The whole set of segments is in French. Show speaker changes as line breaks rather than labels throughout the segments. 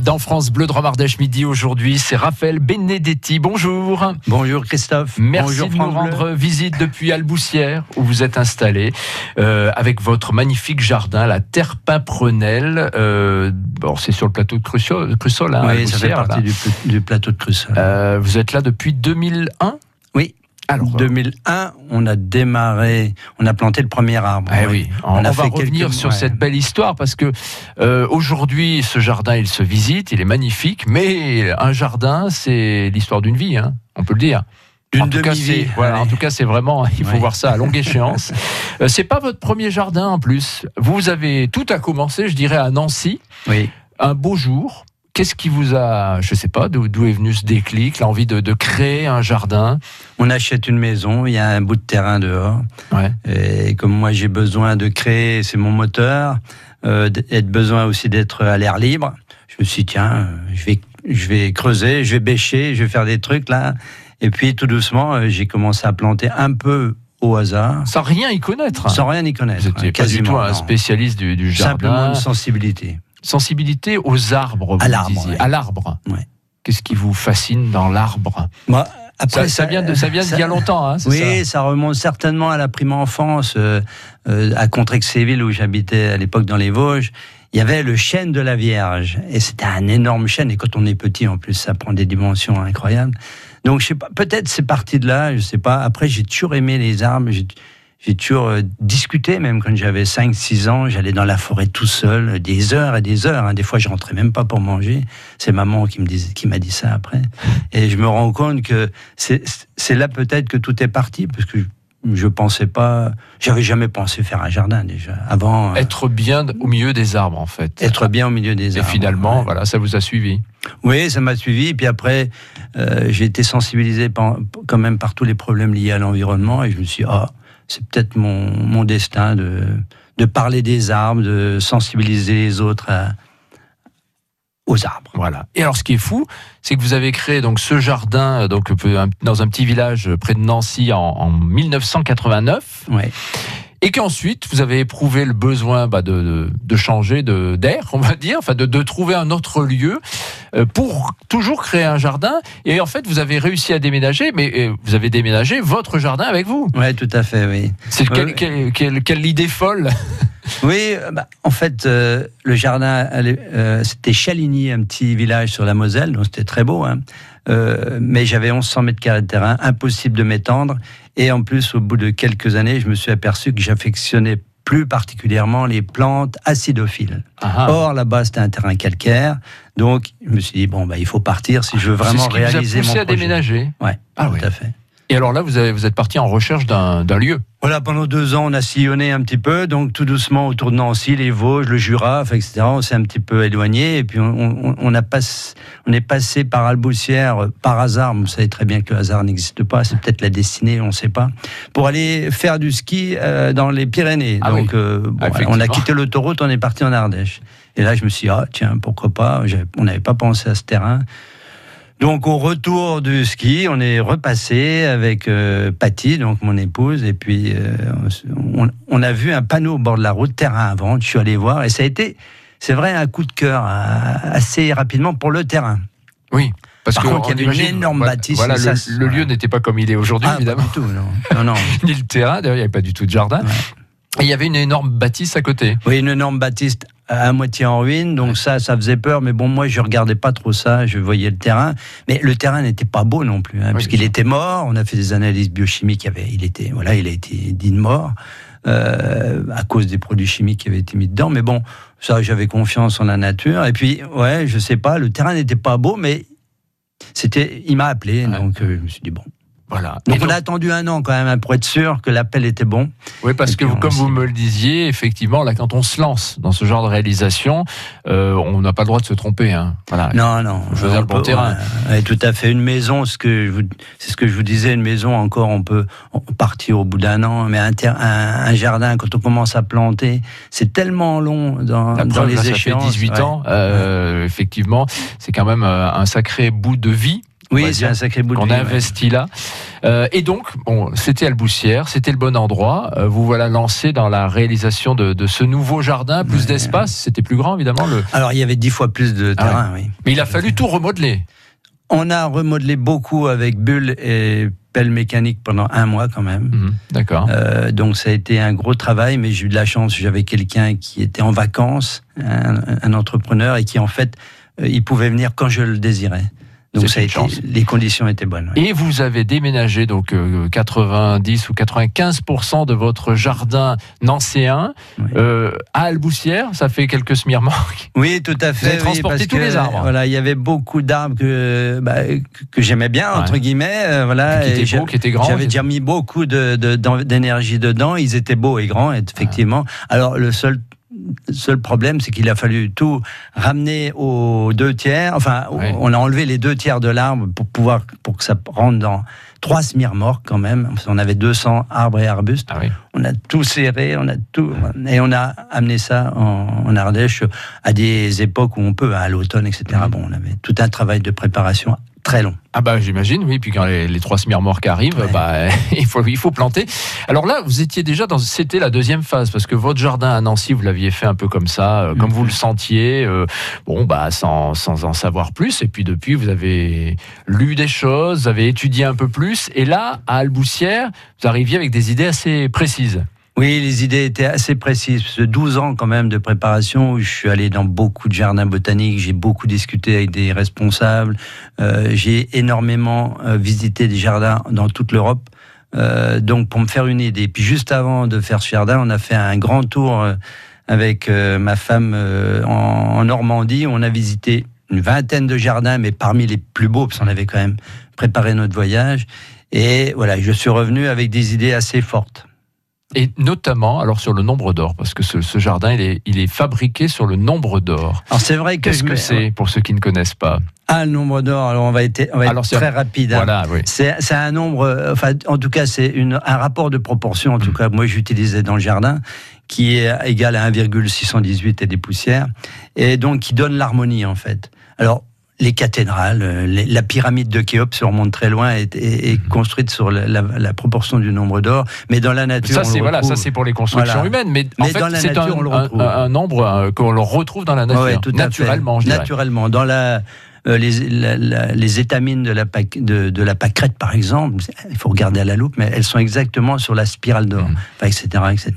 Dans France Bleu de Romardèche midi aujourd'hui, c'est Raphaël Benedetti. Bonjour.
Bonjour Christophe.
Merci
Bonjour
de nous rendre visite depuis Alboussière où vous êtes installé euh, avec votre magnifique jardin, la Terre Pimprenelle. Euh, bon, c'est sur le plateau de Crussol, hein,
oui, ça fait partie du, du plateau de Crussol.
Euh, vous êtes là depuis 2001
oui.
Alors,
2001, on a démarré, on a planté le premier arbre.
Eh oui, on,
On a
va
fait quelques-
revenir sur
ouais.
cette belle histoire parce que euh, aujourd'hui, ce jardin, il se visite, il est magnifique, mais un jardin, c'est l'histoire d'une vie, hein, on peut le dire.
D'une
en tout cas, voilà, en tout cas, c'est vraiment, il faut
Ouais.
voir ça à longue échéance. Euh, c'est pas votre premier jardin en plus. Vous avez tout a commencé, je dirais, à Nancy,
Oui.
un beau jour. Qu'est-ce qui vous a, je sais pas, d'où est venu ce déclic, l'envie de, de créer un jardin?
On achète une maison, il y a un bout de terrain dehors.
Ouais.
Et comme moi j'ai besoin de créer, c'est mon moteur, euh, besoin aussi d'être à l'air libre, je me suis dit, tiens, euh, je vais, je vais creuser, je vais bêcher, je vais faire des trucs là. Et puis tout doucement, euh, j'ai commencé à planter un peu au hasard,
Sans rien y connaître.
sans rien y connaître.
vous n'étiez
hein,
pas du tout
quasiment,
un
non.
spécialiste du, du
Simplement
jardin.
une sensibilité.
Sensibilité aux arbres, vous
À l'arbre, ouais.
À l'arbre.
Ouais.
Qu'est-ce qui vous fascine dans l'arbre?
Moi,
ça, ça vient de ça vient d'il y a longtemps, hein,
Oui,
ça
ça remonte certainement à la prime enfance, euh, euh, à Contrexéville où j'habitais à l'époque dans les Vosges. Il y avait le chêne de la Vierge et c'était un énorme chêne. Et quand on est petit, en plus, ça prend des dimensions incroyables. Donc, je sais pas. Peut-être c'est parti de là. Je sais pas. Après, j'ai toujours aimé les arbres. J'ai j'ai toujours euh, discuté, même quand j'avais 5-6 ans, j'allais dans la forêt tout seul, des heures et des heures. hein. Des fois, je rentrais même pas pour manger. C'est maman qui me disait, qui m'a dit ça après. Et je me rends compte que c'est là peut-être que tout est parti, parce que je, je pensais pas, j'avais jamais pensé faire un jardin déjà. Avant, euh,
Être bien au milieu des arbres, en fait.
être bien au milieu des
Et
arbres.
finalement,
Ouais.
voilà, ça vous a suivi.
Oui, ça m'a suivi. Puis après, euh, j'ai été sensibilisé par- quand même par tous les problèmes liés à l'environnement. Et je me suis dit, ah, c'est peut-être mon, mon destin de, de parler des arbres, de sensibiliser les autres à- aux arbres.
Voilà. Et alors, ce qui est fou, c'est que vous avez créé donc ce jardin euh, donc dans un petit village près de Nancy en, en 1989,
Ouais.
Et qu'ensuite vous avez éprouvé le besoin bah, de, de, de changer de d'air, on va dire, enfin de, de trouver un autre lieu euh, pour toujours créer un jardin. Et en fait, vous avez réussi à déménager, mais euh, vous avez déménagé votre jardin avec vous.
Ouais, tout à fait, oui.
C'est quelle, quelle, quelle- quelle idée folle
Oui, euh, bah, en fait, euh, le jardin, euh, c'était Chaligny, un petit village sur la Moselle, donc c'était très beau. hein. Euh, mais j'avais 1100 mètres carrés de terrain, impossible de m'étendre. Et en plus, au bout de quelques années, je me suis aperçu que j'affectionnais plus particulièrement les plantes acidophiles.
Ah,
Or, là-bas, c'était un terrain calcaire. Donc, je me suis dit, bon, bah, il faut partir si je veux
c'est
vraiment
ce qui vous a
réaliser
poussé
mon
à
projet.
déménager.
Ouais,
Ah
tout
oui.
à fait.
Et alors là, vous, avez, vous êtes parti en recherche d'un lieu.
Voilà, pendant deux ans, on a sillonné un petit peu, donc tout doucement autour de Nancy, les Vosges, le Jura, etc. On s'est un petit peu éloigné, et puis on, on- on a pass- on est passé par Alboussière euh, par hasard. Vous savez très bien que le hasard n'existe pas, c'est peut-être la destinée, on ne sait pas, pour aller faire du ski euh, dans les Pyrénées.
Ah
donc,
oui.
euh, bon, on a quitté l'autoroute, on est parti en Ardèche. Et là, je me suis dit, ah, tiens, pourquoi pas On n'avait pas pensé à ce terrain. Donc au retour du ski, on est repassé avec euh, Patty, donc mon épouse, et puis euh, on, on a vu un panneau au bord de la route, terrain à vendre. Je suis allé voir, et ça a été, c'est vrai, un coup de cœur euh, assez rapidement pour le terrain.
Oui. Parce
Par
que
contre, il y avait une énorme bâtisse,
Voilà, le,
ça,
le
voilà.
lieu n'était pas comme il est aujourd'hui,
Ah, pas
évidemment.
du tout, non, non, non.
Ni le terrain, d'ailleurs, il n'y avait pas du tout de jardin.
Ouais.
Et il y avait une énorme bâtisse à côté.
Oui, une énorme bâtisse à moitié en ruine, donc ça, ça faisait peur. Mais bon, moi, je regardais pas trop ça. Je voyais le terrain, mais le terrain n'était pas beau non plus, hein,
Oui,
puisqu'il était mort. On a fait des analyses biochimiques. Il, avait, il était, voilà, il a été dit de mort euh, à cause des produits chimiques qui avaient été mis dedans. Mais bon, ça, j'avais confiance en la nature. Et puis, ouais, je sais pas, le terrain n'était pas beau, mais c'était, il m'a appelé,
Ouais.
donc euh, je me suis dit bon.
Voilà.
Donc,
Et
on a attendu un an quand même hein, pour être sûr que l'appel était bon.
Oui, parce
Et
que comme vous me le disiez, effectivement, là, quand on se lance dans ce genre de réalisation, euh, on n'a pas le droit de se tromper. Hein. Voilà.
Non, non.
Choisir
On
le bon
peut-
terrain.
ouais, ouais, tout à fait. Une maison, ce que je vous- c'est ce que je vous disais, une maison encore, on peut partir au bout d'un an, mais un, ter- un, un jardin, quand on commence à planter, c'est tellement long dans, les
là, ça fait
échéances.
18
ouais.
ans. euh, Effectivement, c'est quand même euh, un sacré bout de vie.
Oui, c'est un sacré bout de
On a investi là. Euh, et donc, bon, c'était Alboussière, c'était le bon endroit. Euh, vous voilà lancé dans la réalisation de, de ce nouveau jardin, plus d'espace. C'était plus grand, évidemment. Le...
Alors, il y avait dix fois plus de ah terrain, oui.
Mais il a fallu tout remodeler.
On a remodelé beaucoup avec bulle et pelle mécanique pendant un mois quand même.
Mhm, d'accord.
Euh, donc ça a été un gros travail, mais j'ai eu de la chance. J'avais quelqu'un qui était en vacances, un, un, entrepreneur, et qui en fait, euh, il pouvait venir quand je le désirais. Donc ça a été, les conditions étaient bonnes.
Et vous avez déménagé donc 90 euh, ou 95% de votre jardin nancéen euh, à Alboussière. Ça fait quelques semi-remorques.
Oui, tout à fait. Vous
avez transporté tous les arbres.
Voilà, il y avait beaucoup d'arbres que bah, que j'aimais bien entre guillemets. Euh, voilà,
qui étaient beaux, qui étaient grands.
J'avais déjà mis beaucoup d'énergie de, dedans. Ils étaient beaux et grands, effectivement. Alors le seul seul problème, c'est qu'il a fallu tout ramener aux deux tiers. Enfin, on a enlevé les deux tiers de l'arbre pour pouvoir pour que ça rentre dans trois semi-remorques quand même. On avait 200 arbres et arbustes.
Ah
on a tout serré, on a tout et on a amené ça en, Ardèche à des époques où on peut, à l'automne, etc. Mmh. Bon, on avait tout un travail de préparation très long.
Ah bah j'imagine, oui. Puis quand les, trois semi-remorques arrivent, bah, il, faut, il faut planter. Alors là, vous étiez déjà dans... C'était la deuxième phase, parce que votre jardin à Nancy, vous l'aviez fait un peu comme ça, euh, comme vous le sentiez, euh, bon, bah sans, sans en savoir plus. Et puis depuis, vous avez lu des choses, vous avez étudié un peu plus. Et là, à Alboussière, vous arriviez avec des idées assez précises.
Oui, les idées étaient assez précises. 12 ans quand même de préparation. je suis allé dans beaucoup de jardins botaniques. J'ai beaucoup discuté avec des responsables. Euh, j'ai énormément euh, visité des jardins dans toute l'Europe. Euh, donc pour me faire une idée. Puis juste avant de faire ce jardin, on a fait un grand tour avec ma femme en, Normandie. On a visité une vingtaine de jardins, mais parmi les plus beaux, parce qu'on avait quand même préparé notre voyage. Et voilà, je suis revenu avec des idées assez fortes.
Et notamment, alors sur le nombre d'or, parce que ce, jardin, il est, il est, fabriqué sur le nombre d'or.
Alors c'est vrai que
qu'est-ce que c'est pour ceux qui ne connaissent pas
Ah, le nombre d'or. Alors on va être, on va être très rapide.
Hein. Voilà, oui.
C'est, un nombre, enfin, en tout cas, c'est un rapport de proportion. En tout mm. cas, moi, j'utilisais dans le jardin qui est égal à 1,618 et des poussières, et donc qui donne l'harmonie en fait. Alors les cathédrales, euh, la pyramide de Khéops se remonte très loin, est, est, mhm. construite sur la, proportion du nombre d'or. Mais dans la nature,
ça c'est voilà, ça c'est pour les constructions humaines. Mais, en fait, c'est un, un, nombre euh, qu'on retrouve dans la nature, naturellement.
Naturellement, dans la euh, les, les, étamines de la, de, de, la pâquerette, par exemple, il faut regarder à la loupe, mais elles sont exactement sur la spirale d'or, mmh. etc., etc.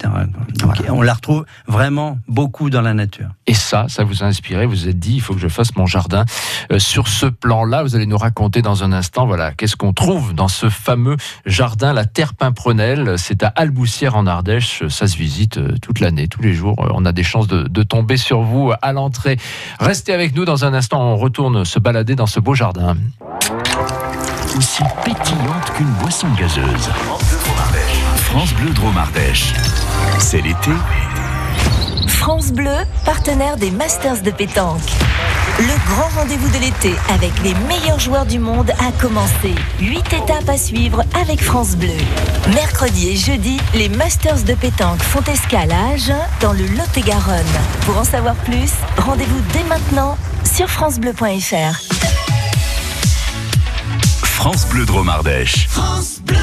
Donc, on la retrouve vraiment beaucoup dans la nature.
Et ça, ça vous a inspiré, vous vous êtes dit, il faut que je fasse mon jardin. Euh, sur ce plan-là, vous allez nous raconter dans un instant, voilà, qu'est-ce qu'on trouve dans ce fameux jardin, la Terre Pimprenelle. C'est à Alboussière en Ardèche, ça se visite euh, toute l'année, tous les jours. On a des chances de, de tomber sur vous à l'entrée. Restez avec nous dans un instant, on retourne se balader dans ce beau jardin.
Aussi pétillante qu'une boisson gazeuse. France Bleu Dromardèche. C'est l'été.
France Bleu, partenaire des Masters de pétanque. Le grand rendez-vous de l'été avec les meilleurs joueurs du monde a commencé. Huit étapes à suivre avec France Bleu. Mercredi et jeudi, les Masters de pétanque font escale à Agen dans le Lot-et-Garonne. Pour en savoir plus, rendez-vous dès maintenant sur francebleu.fr.
France Bleu Dromardèche.
France Bleu.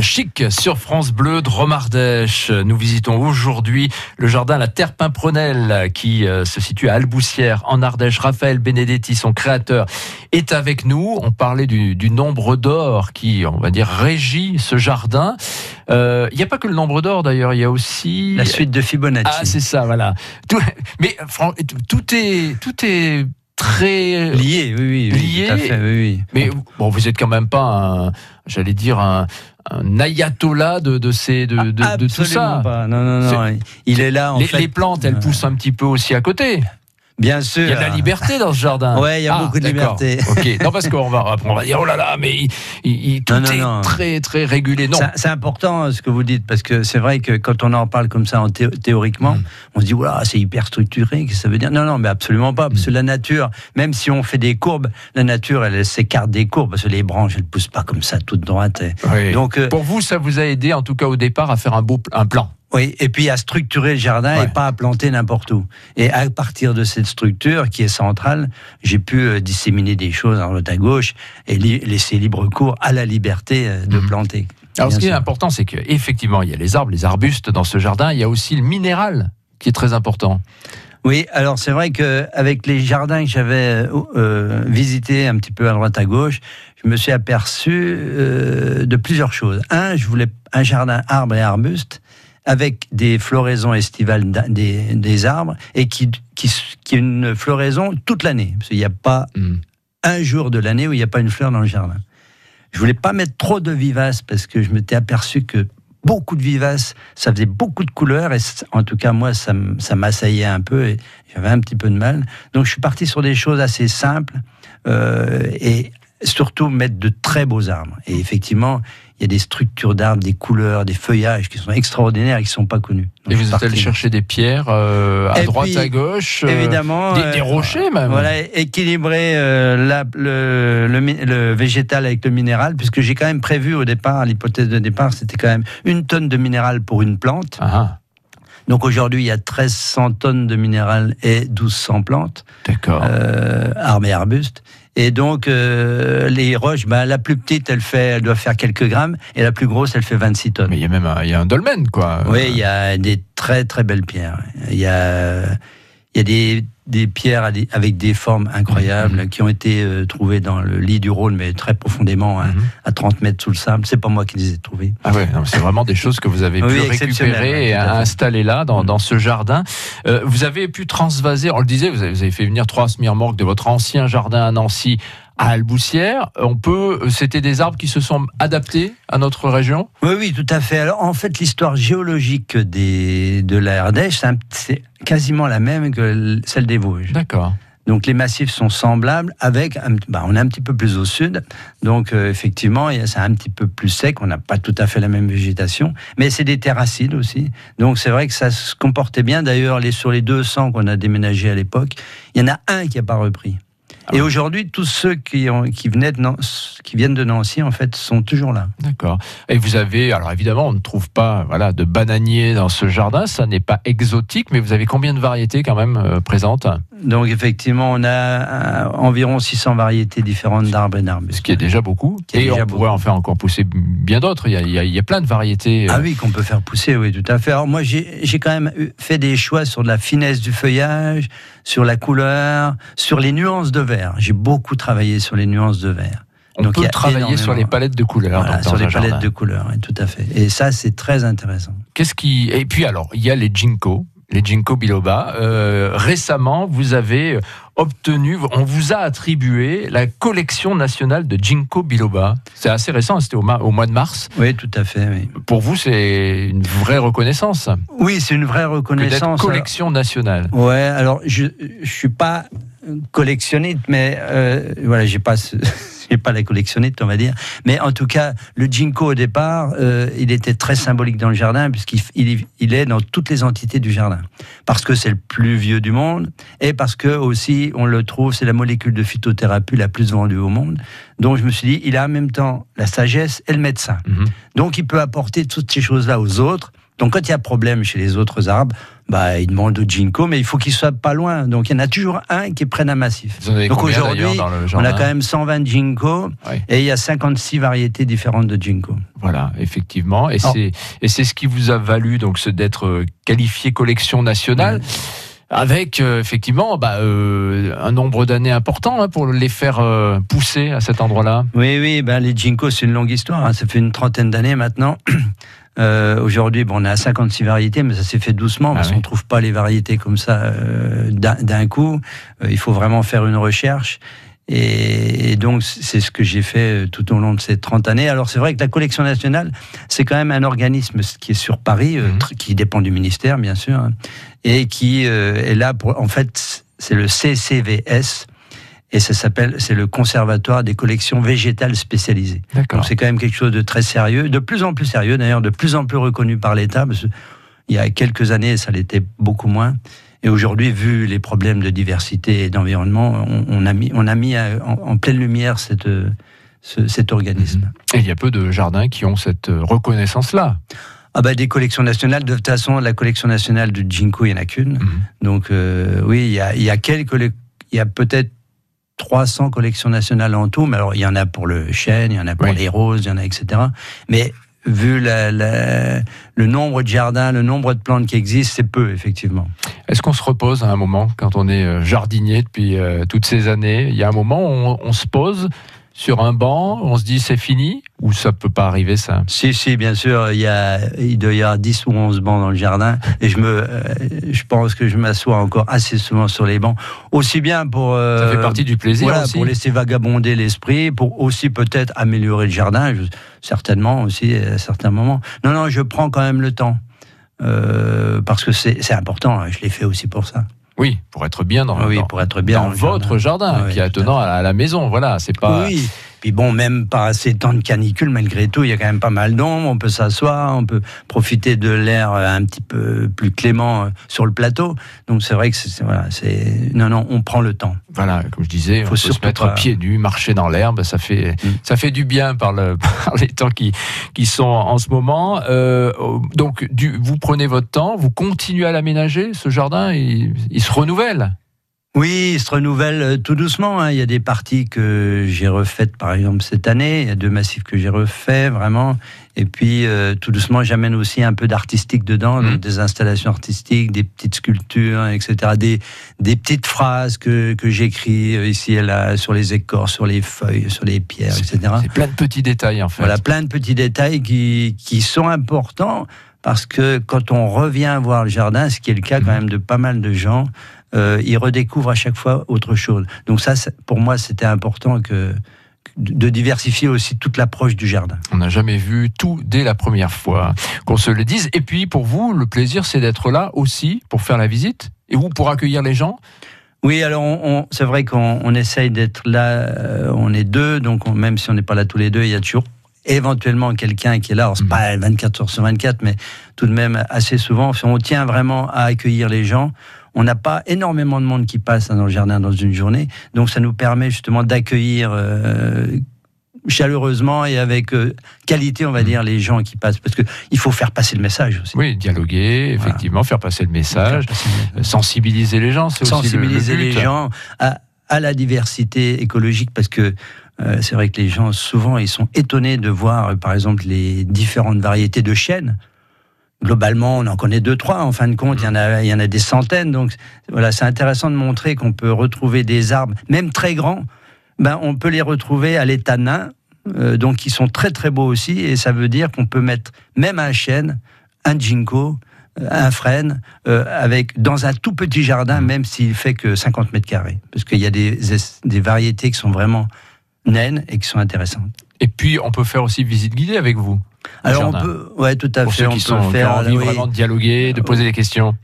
Chic sur France Bleu de Romardèche. Nous visitons aujourd'hui le jardin La Terre Pimprenelle qui euh, se situe à Alboussière en Ardèche. Raphaël Benedetti, son créateur, est avec nous. On parlait du, nombre d'or qui, on va dire, régit ce jardin. Euh, il n'y a pas que le nombre d'or d'ailleurs, il y a aussi...
La suite de Fibonacci.
Ah, c'est ça, voilà. mais tout est... Tout est très
lié, oui, oui,
lié.
Tout à fait, oui, oui.
Mais bon, vous êtes quand même pas un, j'allais dire un, un ayatollah de, de, ces, de, de, de tout ça.
Pas. Non, non, non. Il est là. En
les,
fait.
les plantes, elles poussent un petit peu aussi à côté.
Bien sûr.
Il y a de la liberté dans ce jardin.
Ouais, il y a ah, beaucoup de liberté.
ok. Non, parce qu'on va, on va dire, oh là là, mais il, tout est très, très régulé. Non.
C'est important euh, ce que vous dites, parce que c'est vrai que quand on en parle comme ça en théoriquement, mm. on se dit, voilà, c'est hyper structuré, qu'est-ce que ça veut dire? Non, non, mais absolument pas, parce que mm. la nature, même si on fait des courbes, la nature, elle, s'écarte des courbes, parce que les branches, elles poussent pas comme ça, toutes droites.
Donc, euh, Pour vous, ça vous a aidé, en tout cas au départ, à faire un beau un plan?
Oui, et puis à structurer le jardin et pas à planter n'importe où. Et à partir de cette structure qui est centrale, j'ai pu euh, disséminer des choses en droite à gauche et laisser libre cours à la liberté euh, de mhm. planter.
Alors ce qui est important, c'est qu'effectivement, il y a les arbres, les arbustes dans ce jardin, il y a aussi le minéral qui est très important.
Oui, alors c'est vrai qu'avec les jardins que j'avais euh, visités un petit peu à droite à gauche, je me suis aperçu de plusieurs choses. Un, je voulais un jardin arbre et arbustes avec des floraisons estivales des, arbres et qui, qui, qui, une floraison toute l'année. Parce qu'il n'y a pas hmm. un jour de l'année où il n'y a pas une fleur dans le jardin. Je voulais pas mettre trop de vivaces parce que je m'étais aperçu que beaucoup de vivaces, ça faisait beaucoup de couleurs et en tout cas moi ça, ça m'assaillait un peu et j'avais un petit peu de mal. Donc je suis parti sur des choses assez simples euh, et surtout mettre de très beaux arbres. Et effectivement, il y a des structures d'arbres, des couleurs, des feuillages qui sont extraordinaires et qui ne sont pas connus.
et vous êtes allé chercher des pierres euh, à droite, à gauche,
euh, évidemment,
des, euh, rochers même.
Voilà, équilibrer la, le, le, végétal avec le minéral, puisque j'ai quand même prévu au départ, l'hypothèse de départ, c'était quand même une tonne de minéral pour une plante. Ah. Donc aujourd'hui, il y a 1300 tonnes de minéral et 1200 plantes.
D'accord.
arbres et arbustes. Et donc, euh, les roches, bah, la plus petite, elle, fait, elle doit faire quelques grammes, et la plus grosse, elle fait 26 tonnes.
Mais il y a même un, il y a un dolmen, quoi.
Oui, il y a des très, très belles pierres. Il y a, il y a des, des pierres avec des formes incroyables mhm. qui ont été euh, trouvées dans le lit du Rhône, mais très profondément, hein, mhm. à 30 mètres sous le sable. C'est pas moi qui les ai trouvées.
Ah ouais, c'est vraiment des choses que vous avez pu récupérer et installer là, dans, dans ce jardin. Euh, vous avez pu transvaser, on le disait, vous avez, fait venir trois semi-remorques de votre ancien jardin à Nancy à Alboussière. On peut, c'était des arbres qui se sont adaptés à notre région?
Oui, oui, tout à fait. Alors, en fait, l'histoire géologique des, de la Ardèche, c'est quasiment la même que celle des Vosges.
D'accord.
Donc les massifs sont semblables avec, bah, on est un petit peu plus au sud, donc euh, effectivement c'est un petit peu plus sec, on n'a pas tout à fait la même végétation, mais c'est des terres acides aussi, donc c'est vrai que ça se comportait bien. D'ailleurs les, sur les 200 qu'on a déménagés à l'époque, il y en a un qui n'a pas repris. Et ah aujourd'hui, tous ceux qui, ont, qui, venaient de qui viennent de Nancy, en fait, sont toujours là.
D'accord. Et vous avez, alors évidemment, on ne trouve pas voilà, de bananiers dans ce jardin, ça n'est pas exotique, mais vous avez combien de variétés quand même euh, présentes?
Donc effectivement, on a euh, environ 600 variétés différentes d'arbres et d'arbres.
Ce qui est déjà beaucoup. et on pourrait en faire encore pousser bien d'autres. Il, il, y a plein de variétés.
Euh. Ah oui, qu'on peut faire pousser, oui, tout à fait. Alors moi, j'ai quand même fait des choix sur de la finesse du feuillage, sur la couleur, sur les nuances de vert. J'ai beaucoup travaillé sur les nuances de vert.
On Donc, peut travailler sur les palettes de couleurs.
sur les palettes de couleurs, tout à fait. Et ça, c'est très intéressant.
Qu'est-ce qui Et puis alors, il y a les Jinko, les Jinko biloba. Euh, récemment, vous avez obtenu, on vous a attribué la collection nationale de Jinko biloba. C'est assez récent, c'était au, au, mois de mars.
Oui, tout à fait.
Pour vous, c'est une vraie reconnaissance.
Oui, c'est une vraie reconnaissance.
collection nationale.
Ouais, alors je ne suis pas collectionniste, mais euh, voilà, j'ai pas ce, pas la collectionniste, on va dire. Mais en tout cas, le Jinko au départ, euh, il était très symbolique dans le jardin puisqu'il il, est dans toutes les entités du jardin. Parce que c'est le plus vieux du monde et parce que aussi on le trouve, c'est la molécule de phytothérapie la plus vendue au monde. Donc je me suis dit, il a en même temps la sagesse et le médecin. Mhm. Donc il peut apporter toutes ces choses-là aux autres Donc quand il y a problème chez les autres arbres, bah, ils demandent au ginkgo, mais il faut qu'il soit pas loin. Donc il y en a toujours un qui prenne un massif. Donc aujourd'hui, on a quand même 120 ginkgo
Ouais.
et il y a 56 variétés différentes de ginkgo.
Voilà, effectivement. Et c'est et c'est ce qui vous a valu donc d'être euh, qualifié collection nationale. Avec euh, effectivement bah, euh, un nombre d'années important hein, pour les faire euh, pousser à cet endroit-là.
Oui, oui, ben les ginkgos, c'est une longue histoire. hein. Ça fait une trentaine d'années maintenant. Euh, Aujourd'hui, bon, on est à 56 variétés, mais ça s'est fait doucement parce
Ah oui.
qu'on trouve pas les variétés comme ça euh, d'un coup. Euh, il faut vraiment faire une recherche. Et, et donc, c'est ce que j'ai fait euh, tout au long de ces 30 années. Alors, c'est vrai que la collection nationale, c'est quand même un organisme qui est sur Paris, tr- qui dépend du ministère, bien sûr, hein, et qui euh, est là pour. En fait, c'est le CCVS. Et ça s'appelle, c'est le Conservatoire des collections végétales spécialisées. Donc c'est quand même quelque chose de très sérieux, de plus en plus sérieux d'ailleurs, de plus en plus reconnu par l'État. Parce que il y a quelques années, ça l'était beaucoup moins. Et aujourd'hui, vu les problèmes de diversité et d'environnement, on, on a mis, on a mis euh, en, en pleine lumière cette, euh, ce- cet organisme.
Et il y a peu de jardins qui ont cette euh, reconnaissance-là.
Ah bah des collections nationales, de toute façon, la collection nationale de Ginkgo, il n'y en a qu'une.
Mhm.
Donc euh, oui, il y a, il y a quelques, il y a peut-être 300 collections nationales en tout, mais alors il y en a pour le chêne, il y en a pour
Oui.
les roses, il y en a etc. Mais vu la- la- le nombre de jardins, le nombre de plantes qui existent, c'est peu effectivement.
Est-ce qu'on se repose à un moment quand on est euh, jardinier depuis euh, toutes ces années? Il y a un moment où on, on se pose sur un banc, on se dit c'est fini ou ça peut pas arriver ça?
Si, si, bien sûr, il, y a, il doit y avoir 10 ou 11 bancs dans le jardin et je, me, euh, je pense que je m'assois encore assez souvent sur les bancs, aussi bien pour... euh,
Ça fait partie du plaisir
Voilà,
aussi.
pour laisser vagabonder l'esprit, pour aussi peut-être améliorer le jardin, je- certainement aussi à certains moments. Non, non, je prends quand même le temps. euh, parce que c'est c'est important, hein, je l'ai fait aussi pour ça.
Oui, pour être bien dans,
oui,
dans-
pour être bien
dans
dans le
votre jardin,
oui,
qui est attenant à, à la maison. Voilà, c'est pas.
Oui, puis bon, même par ces temps de canicule, malgré tout, il y a quand même pas mal d'ombre, on peut s'asseoir, on peut profiter de l'air euh, un petit peu plus clément euh, sur le plateau. Donc c'est vrai que c'est voilà, c'est non non, on prend le temps.
Voilà, comme je disais,
Faut
on peut se mettre
pas-
pieds nus, marcher dans l'herbe, ça fait
Mm.
ça fait du bien par, le, par les temps qui qui sont en ce moment. Euh, donc, du, vous prenez votre temps, vous continuez à l'aménager, ce jardin, il, il se renouvelle.
Oui, il se renouvelle euh, tout doucement. hein. Il y a des parties que j'ai refaites, par exemple, cette année. Il y a deux massifs que j'ai refaits, vraiment. Et puis, euh, tout doucement, j'amène aussi un peu d'artistique dedans, donc des installations artistiques, des petites sculptures, etc. Des, des petites phrases que, que j'écris euh, ici et là, sur les écorces, sur les feuilles, sur les pierres, etc.
C'est plein de petits détails en fait.
Voilà, plein de petits détails qui, qui sont importants parce que quand on revient voir le jardin, ce qui est le cas quand
Mhm.
même de pas mal de gens, euh, ils redécouvrent à chaque fois autre chose. Donc ça, pour moi, c'était important que de diversifier aussi toute l'approche du jardin.
On n'a jamais vu tout dès la première fois, qu'on se le dise. Et puis pour vous, le plaisir, c'est d'être là aussi pour faire la visite et ou pour accueillir les gens?
Oui, alors on, on- c'est vrai qu'on on essaye d'être là, euh, on est deux, donc on- même si on n'est pas là tous les deux, il y a toujours éventuellement quelqu'un qui est là, alors c'est
Mhm.
pas 24 heures sur 24, mais tout de même assez souvent, on tient vraiment à accueillir les gens. On n'a pas énormément de monde qui passe dans le jardin dans une journée, donc ça nous permet justement d'accueillir euh, chaleureusement et avec euh, qualité, on va
Mhm.
dire, les gens qui passent, parce que il faut faire passer le message aussi.
Oui, dialoguer,
Voilà.
effectivement, faire passer le message,
Faire passer le-
sensibiliser les gens, c'est aussi le- le
sensibiliser les gens à, à la diversité écologique parce que euh, c'est vrai que les gens souvent ils sont étonnés de voir euh, par exemple les différentes variétés de chênes. Globalement, on en connaît deux trois. En fin de compte, il y en a il y en a des centaines. Donc voilà, c'est intéressant de montrer qu'on peut retrouver des arbres, même très grands. Ben, on peut les retrouver à l'état nain, euh, donc qui sont très très beaux aussi. Et ça veut dire qu'on peut mettre même un chêne, un ginkgo, euh, un frêne, euh, avec dans un tout petit jardin,
Mhm.
même s'il fait que 50 mètres carrés, parce qu'il y a des, es- des variétés qui sont vraiment naines et qui sont intéressantes.
Et puis, on peut faire aussi visite guidée avec vous.
Alors on peut, ouais, tout à
pour
fait,
ceux
on
qui,
peut
sont, qui ont envie
oui.
vraiment de dialoguer, de poser des questions.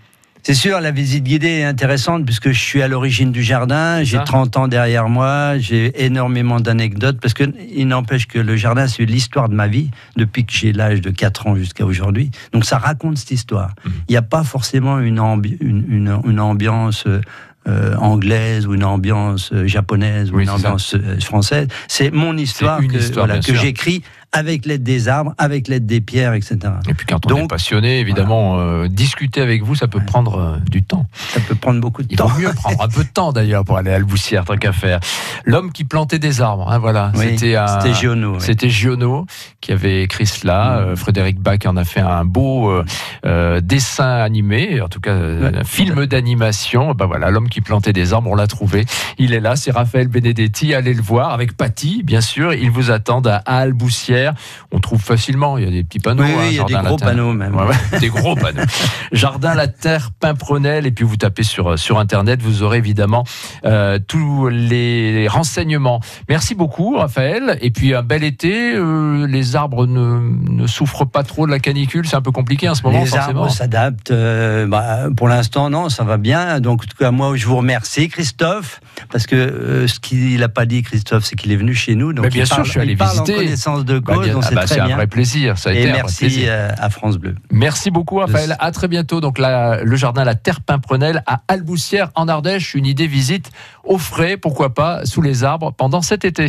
C'est sûr, la visite guidée est intéressante puisque je suis à l'origine du jardin, j'ai
ça.
30 ans derrière moi, j'ai énormément d'anecdotes parce que il n'empêche que le jardin c'est l'histoire de ma vie depuis que j'ai l'âge de 4 ans jusqu'à aujourd'hui. Donc ça raconte cette histoire.
Mhm.
Il n'y a pas forcément une, ambi- une, une- une ambiance euh, anglaise ou une ambiance euh, japonaise ou
Oui,
une
ça.
ambiance euh, française. C'est mon histoire que, voilà, j'écris avec l'aide des arbres, avec l'aide des pierres, etc.
Et puis quand on est
Donc,
passionné, évidemment, euh, discuter avec vous, ça peut
Ouais.
prendre euh, du temps.
Ça peut prendre beaucoup de
Il
temps.
vaut mieux prendre un peu de temps d'ailleurs pour aller à Alboussière, tant qu'à faire. L'homme qui plantait des arbres, hein, voilà.
Oui,
C'était un-
C'était Giono. oui.
C'était Giono qui avait écrit cela.
Mm.
Euh, Frédéric Bach en a fait un beau euh, dessin animé, en tout cas
Ouais.
un film d'animation. Ben voilà, l'homme qui plantait des arbres, on l'a trouvé. Il est là, c'est Raphaël Benedetti. Allez le voir avec Patty, bien sûr. Ils vous attendent à Alboussière. On trouve facilement. Il y a des petits panneaux.
Oui,
hein,
il y a des gros panneaux même.
Ouais, ouais, des gros panneaux. Jardin La Terre, Pimprenel, et puis vous tapez sur, sur Internet, vous aurez évidemment euh, tous les renseignements. Merci beaucoup, Raphaël. Et puis un bel été, euh, les arbres ne, ne souffrent pas trop de la canicule, c'est un peu compliqué en ce moment,
Les
forcément.
arbres s'adaptent. euh, bah, pour l'instant, non, ça va bien. Donc, en tout cas, moi, je vous remercie, Christophe, parce que euh, ce qu'il n'a pas dit, Christophe, c'est qu'il est venu chez nous. Donc,
Mais bien
il
sûr,
parle,
je suis allé visiter.
en connaissance de cause, donc
ah
c'est
bah, c'est un vrai plaisir. Ça a
Et
été un vrai
merci
plaisir.
euh, à France Bleu.
Merci beaucoup, Raphaël. À très bientôt. Donc, la- le jardin La Terre Pimprenel à Alboussière, en Ardèche. Une idée visite au frais, pourquoi pas, sous les arbres pendant cet été.